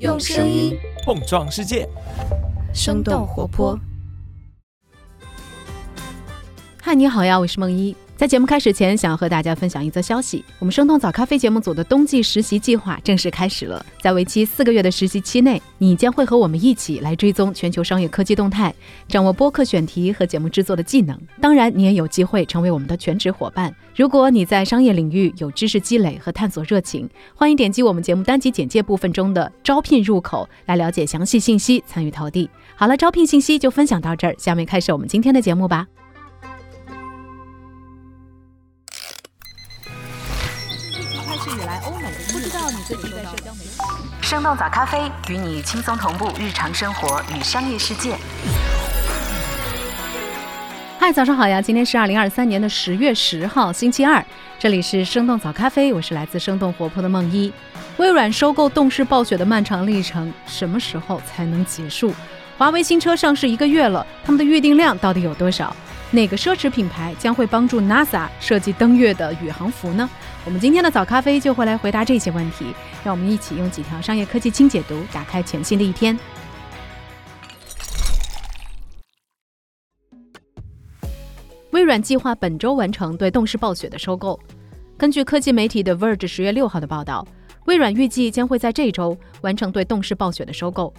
用声音碰撞世界，生动活泼。嗨，你好呀，我是梦一。在节目开始前，想要和大家分享一则消息：我们生动早咖啡节目组的冬季实习计划正式开始了。在为期四个月的实习期内，你将会和我们一起来追踪全球商业科技动态，掌握播客选题和节目制作的技能。当然，你也有机会成为我们的全职伙伴。如果你在商业领域有知识积累和探索热情，欢迎点击我们节目单集简介部分中的招聘入口来了解详细信息，参与投递。好了，招聘信息就分享到这儿，下面开始我们今天的节目吧。生动早咖啡与你轻松同步日常生活与商业世界。嗨，早上好呀！今天是二零二三年的十月十号，星期二。这里是生动早咖啡，我是来自生动活泼的梦一。微软收购动视暴雪的漫长历程，什么时候才能结束？华为新车上市一个月了，他们的预订量到底有多少？哪个奢侈品牌将会帮助 NASA 设计登月的宇航服呢？我们今天的早咖啡就会来回答这些问题。让我们一起用几条商业科技轻解读，打开全新的一天。微软计划本周完成对动视暴雪的收购。根据科技媒体的 Verge 十月六号的报道，微软预计将会在这周完成对动视暴雪的收购。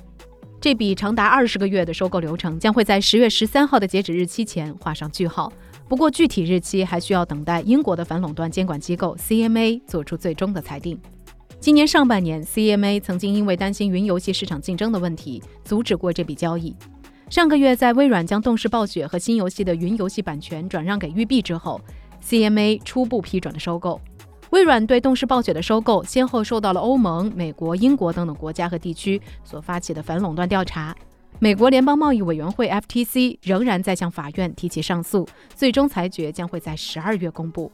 这笔长达二十个月的收购流程将会在十月十三号的截止日期前画上句号。不过，具体日期还需要等待英国的反垄断监管机构 CMA 做出最终的裁定。今年上半年，CMA 曾经因为担心云游戏市场竞争的问题，阻止过这笔交易。上个月，在微软将动视暴雪和新游戏的云游戏版权转让给育碧之后，CMA 初步批准了收购。微软对动视暴雪的收购，先后受到了欧盟、美国、英国等等国家和地区所发起的反垄断调查。美国联邦贸易委员会 FTC 仍然在向法院提起上诉，最终裁决将会在十二月公布。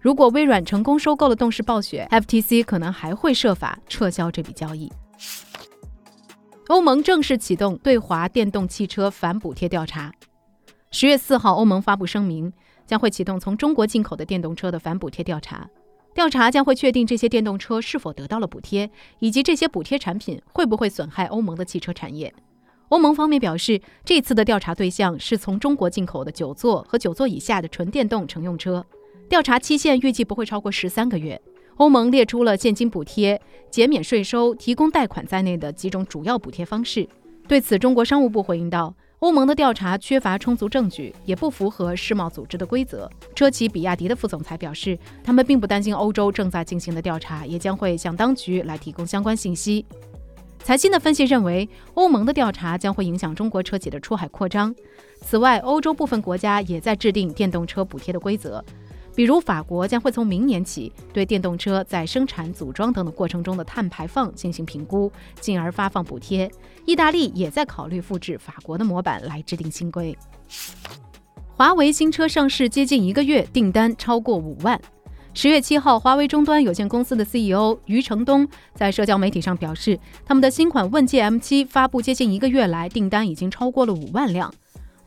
如果微软成功收购了动视暴雪，FTC 可能还会设法撤销这笔交易。欧盟正式启动对华电动汽车反补贴调查。十月四号，欧盟发布声明，将会启动从中国进口的电动车的反补贴调查。调查将会确定这些电动车是否得到了补贴，以及这些补贴产品会不会损害欧盟的汽车产业。欧盟方面表示，这次的调查对象是从中国进口的九座和九座以下的纯电动乘用车。调查期限预计不会超过十三个月。欧盟列出了现金补贴、减免税收、提供贷款在内的几种主要补贴方式。对此，中国商务部回应道。欧盟的调查缺乏充足证据，也不符合世贸组织的规则。车企比亚迪的副总裁表示，他们并不担心欧洲正在进行的调查，也将会向当局来提供相关信息。财新的分析认为，欧盟的调查将会影响中国车企的出海扩张。此外，欧洲部分国家也在制定电动车补贴的规则。比如，法国将会从明年起对电动车在生产、组装等等过程中的碳排放进行评估，进而发放补贴。意大利也在考虑复制法国的模板来制定新规。华为新车上市接近一个月，订单超过五万。十月七号，华为终端有限公司的 CEO 余承东在社交媒体上表示，他们的新款问界 M7 发布接近一个月来，订单已经超过了五万辆。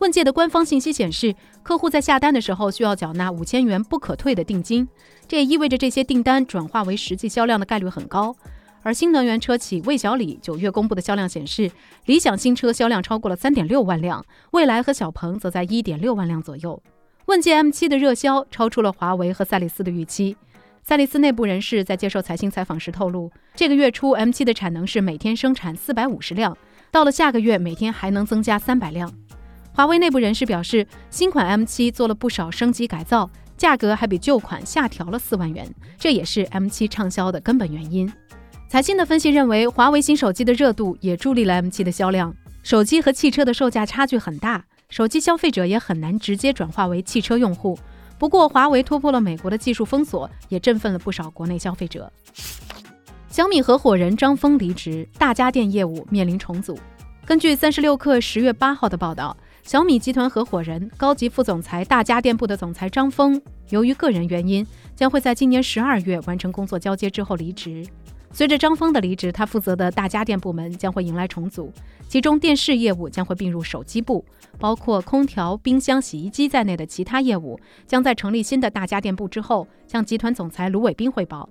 问界的官方信息显示，客户在下单的时候需要缴纳五千元不可退的定金，这也意味着这些订单转化为实际销量的概率很高。而新能源车企魏小李九月公布的销量显示，理想新车销量超过了三点六万辆，蔚来和小鹏则在一点六万辆左右。问界 M7 的热销超出了华为和赛力斯的预期。赛力斯内部人士在接受财新采访时透露，这个月初 M7 的产能是每天生产四百五十辆，到了下个月每天还能增加三百辆。华为内部人士表示，新款 M7 做了不少升级改造，价格还比旧款下调了四万元，这也是 M7 畅销的根本原因。财新的分析认为，华为新手机的热度也助力了 M7 的销量。手机和汽车的售价差距很大，手机消费者也很难直接转化为汽车用户。不过，华为突破了美国的技术封锁，也振奋了不少国内消费者。小米合伙人张峰离职，大家电业务面临重组。根据三十六氪十月八号的报道。小米集团合伙人、高级副总裁大家电部的总裁张峰，由于个人原因，将会在今年十二月完成工作交接之后离职。随着张峰的离职，他负责的大家电部门将会迎来重组，其中电视业务将会并入手机部，包括空调、冰箱、洗衣机在内的其他业务将在成立新的大家电部之后向集团总裁卢伟斌汇报。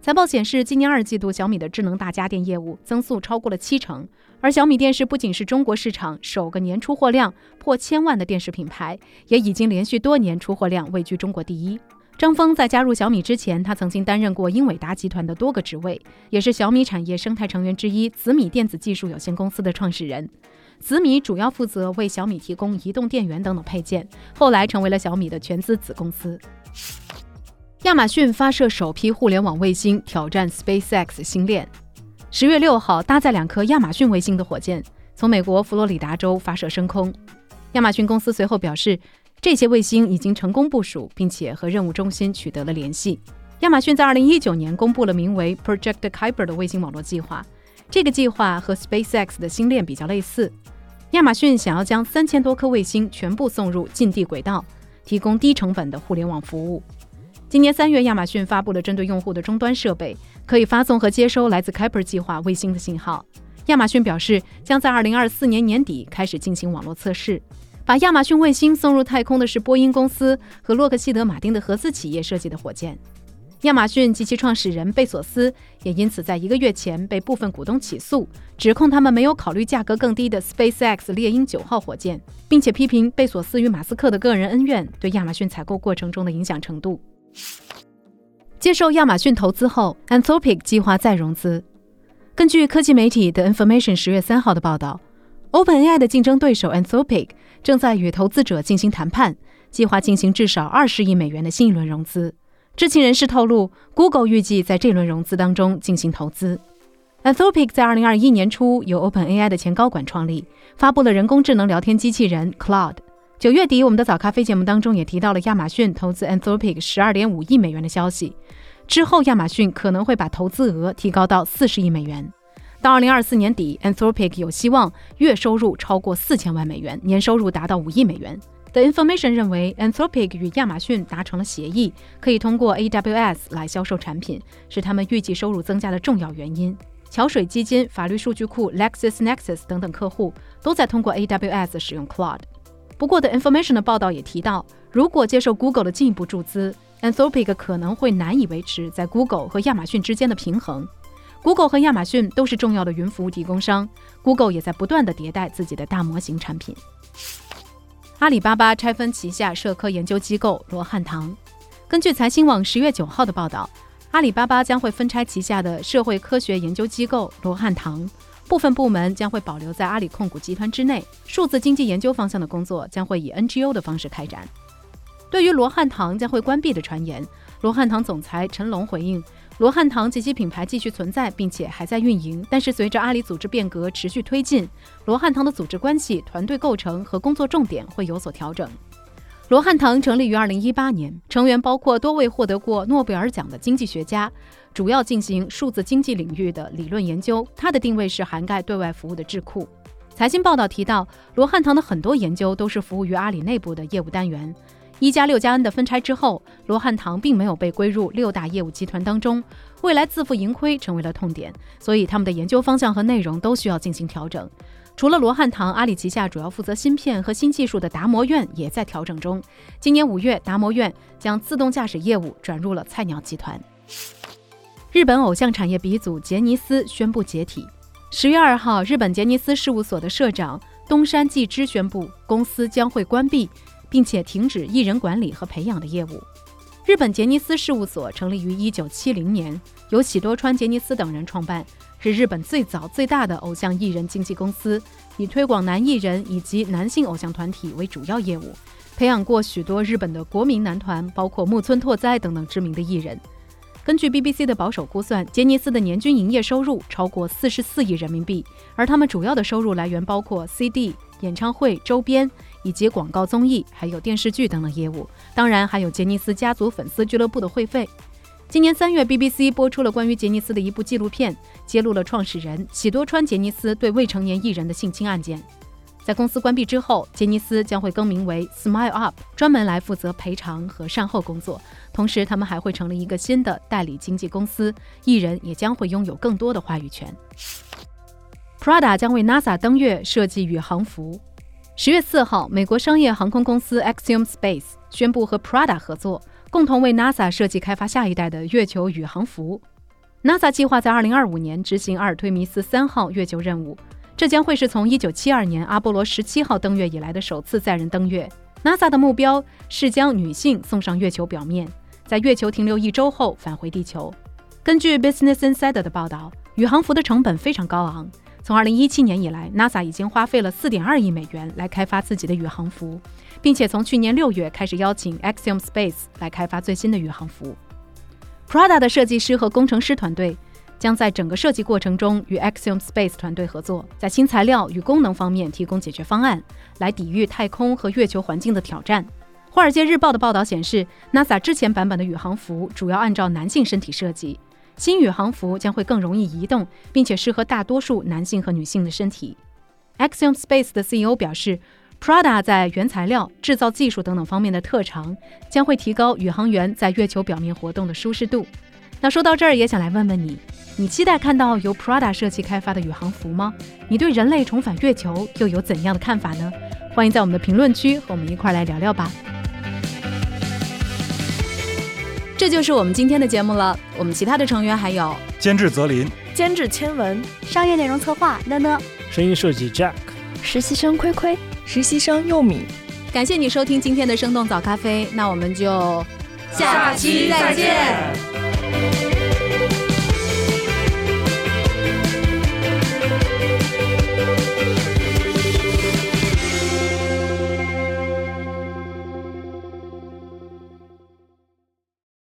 财报显示，今年二季度小米的智能大家电业务增速超过了七成，而小米电视不仅是中国市场首个年出货量破千万的电视品牌，也已经连续多年出货量位居中国第一。张峰在加入小米之前，他曾经担任过英伟达集团的多个职位，也是小米产业生态成员之一紫米电子技术有限公司的创始人。紫米主要负责为小米提供移动电源等等配件，后来成为了小米的全资子公司。亚马逊发射首批互联网卫星，挑战 SpaceX 星链。十月六号，搭载两颗亚马逊卫星的火箭从美国佛罗里达州发射升空。亚马逊公司随后表示，这些卫星已经成功部署，并且和任务中心取得了联系。亚马逊在二零一九年公布了名为 Project Kuiper 的卫星网络计划，这个计划和 SpaceX 的星链比较类似。亚马逊想要将三千多颗卫星全部送入近地轨道，提供低成本的互联网服务。今年三月，亚马逊发布了针对用户的终端设备，可以发送和接收来自 Kuiper 计划卫星的信号。亚马逊表示，将在二零二四年年底开始进行网络测试。把亚马逊卫星送入太空的是波音公司和洛克希德马丁的合资企业设计的火箭。亚马逊及其创始人贝索斯也因此在一个月前被部分股东起诉，指控他们没有考虑价格更低的 SpaceX 猎鹰九号火箭，并且批评贝索斯与马斯克的个人恩怨对亚马逊采购过程中的影响程度。接受亚马逊投资后，Anthropic 计划再融资。根据科技媒体的 Information 十月三号的报道，OpenAI 的竞争对手 Anthropic 正在与投资者进行谈判，计划进行至少二十亿美元的新一轮融资。知情人士透露，Google 预计在这轮融资当中进行投资。Anthropic 在二零二一年初由 OpenAI 的前高管创立，发布了人工智能聊天机器人 Claude。九月底，我们的早咖啡节目当中也提到了亚马逊投资 Anthropic 十二点五亿美元的消息。之后，亚马逊可能会把投资额提高到四十亿美元。到二零二四年底，Anthropic 有希望月收入超过四千万美元，年收入达到五亿美元。The Information 认为，Anthropic 与亚马逊达成了协议，可以通过 AWS 来销售产品，是他们预计收入增加的重要原因。桥水基金、法律数据库 LexisNexis 等等客户都在通过 AWS 使用 Cloud。不过，The Information 的报道也提到，如果接受 Google 的进一步注资，Anthropic 可能会难以维持在 Google 和亚马逊之间的平衡。Google 和亚马逊都是重要的云服务提供商，Google 也在不断的迭代自己的大模型产品。阿里巴巴拆分旗下社科研究机构罗汉堂。根据财新网十月九号的报道，阿里巴巴将会分拆旗下的社会科学研究机构罗汉堂。部分部门将会保留在阿里控股集团之内，数字经济研究方向的工作将会以 NGO 的方式开展。对于罗汉堂将会关闭的传言，罗汉堂总裁陈龙回应：罗汉堂及其品牌继续存在，并且还在运营，但是随着阿里组织变革持续推进，罗汉堂的组织关系、团队构成和工作重点会有所调整。罗汉堂成立于二零一八年，成员包括多位获得过诺贝尔奖的经济学家，主要进行数字经济领域的理论研究。它的定位是涵盖对外服务的智库。财经报道提到，罗汉堂的很多研究都是服务于阿里内部的业务单元。一加六加 N 的分拆之后，罗汉堂并没有被归入六大业务集团当中，未来自负盈亏成为了痛点，所以他们的研究方向和内容都需要进行调整。除了罗汉堂，阿里旗下主要负责芯片和新技术的达摩院也在调整中。今年五月，达摩院将自动驾驶业务转入了菜鸟集团。日本偶像产业鼻祖杰尼斯宣布解体。十月二号，日本杰尼斯事务所的社长东山纪之宣布，公司将会关闭，并且停止艺人管理和培养的业务。日本杰尼斯事务所成立于一九七零年，由喜多川杰尼斯等人创办。是日本最早最大的偶像艺人经纪公司，以推广男艺人以及男性偶像团体为主要业务，培养过许多日本的国民男团，包括木村拓哉等等知名的艺人。根据 BBC 的保守估算，杰尼斯的年均营业收入超过四十四亿人民币，而他们主要的收入来源包括 CD、演唱会周边以及广告综艺，还有电视剧等等业务，当然还有杰尼斯家族粉丝俱乐部的会费。今年三月，BBC 播出了关于杰尼斯的一部纪录片，揭露了创始人喜多川杰尼斯对未成年艺人的性侵案件。在公司关闭之后，杰尼斯将会更名为 Smile Up，专门来负责赔偿和善后工作。同时，他们还会成立一个新的代理经纪公司，艺人也将会拥有更多的话语权。Prada 将为 NASA 登月设计宇航服。十月四号，美国商业航空公司 Axiom Space 宣布和 Prada 合作。共同为 NASA 设计开发下一代的月球宇航服。NASA 计划在2025年执行阿尔忒弥斯三号月球任务，这将会是从1972年阿波罗17号登月以来的首次载人登月。NASA 的目标是将女性送上月球表面，在月球停留一周后返回地球。根据 Business Insider 的报道，宇航服的成本非常高昂。从2017年以来，NASA 已经花费了4.2亿美元来开发自己的宇航服，并且从去年六月开始邀请 Axiom Space 来开发最新的宇航服。Prada 的设计师和工程师团队将在整个设计过程中与 Axiom Space 团队合作，在新材料与功能方面提供解决方案，来抵御太空和月球环境的挑战。《华尔街日报》的报道显示，NASA 之前版本的宇航服主要按照男性身体设计，新宇航服将会更容易移动，并且适合大多数男性和女性的身体。Axiom Space 的 CEO 表示。Prada 在原材料、制造技术等等方面的特长，将会提高宇航员在月球表面活动的舒适度。那说到这儿，也想来问问你：你期待看到由 Prada 设计开发的宇航服吗？你对人类重返月球又有怎样的看法呢？欢迎在我们的评论区和我们一块来聊聊吧。这就是我们今天的节目了。我们其他的成员还有监制泽林、监制千文、商业内容策划呢呢、声音设计 Jack、实习生亏亏。实习生佑米，感谢你收听今天的生动早咖啡，那我们就下期再见。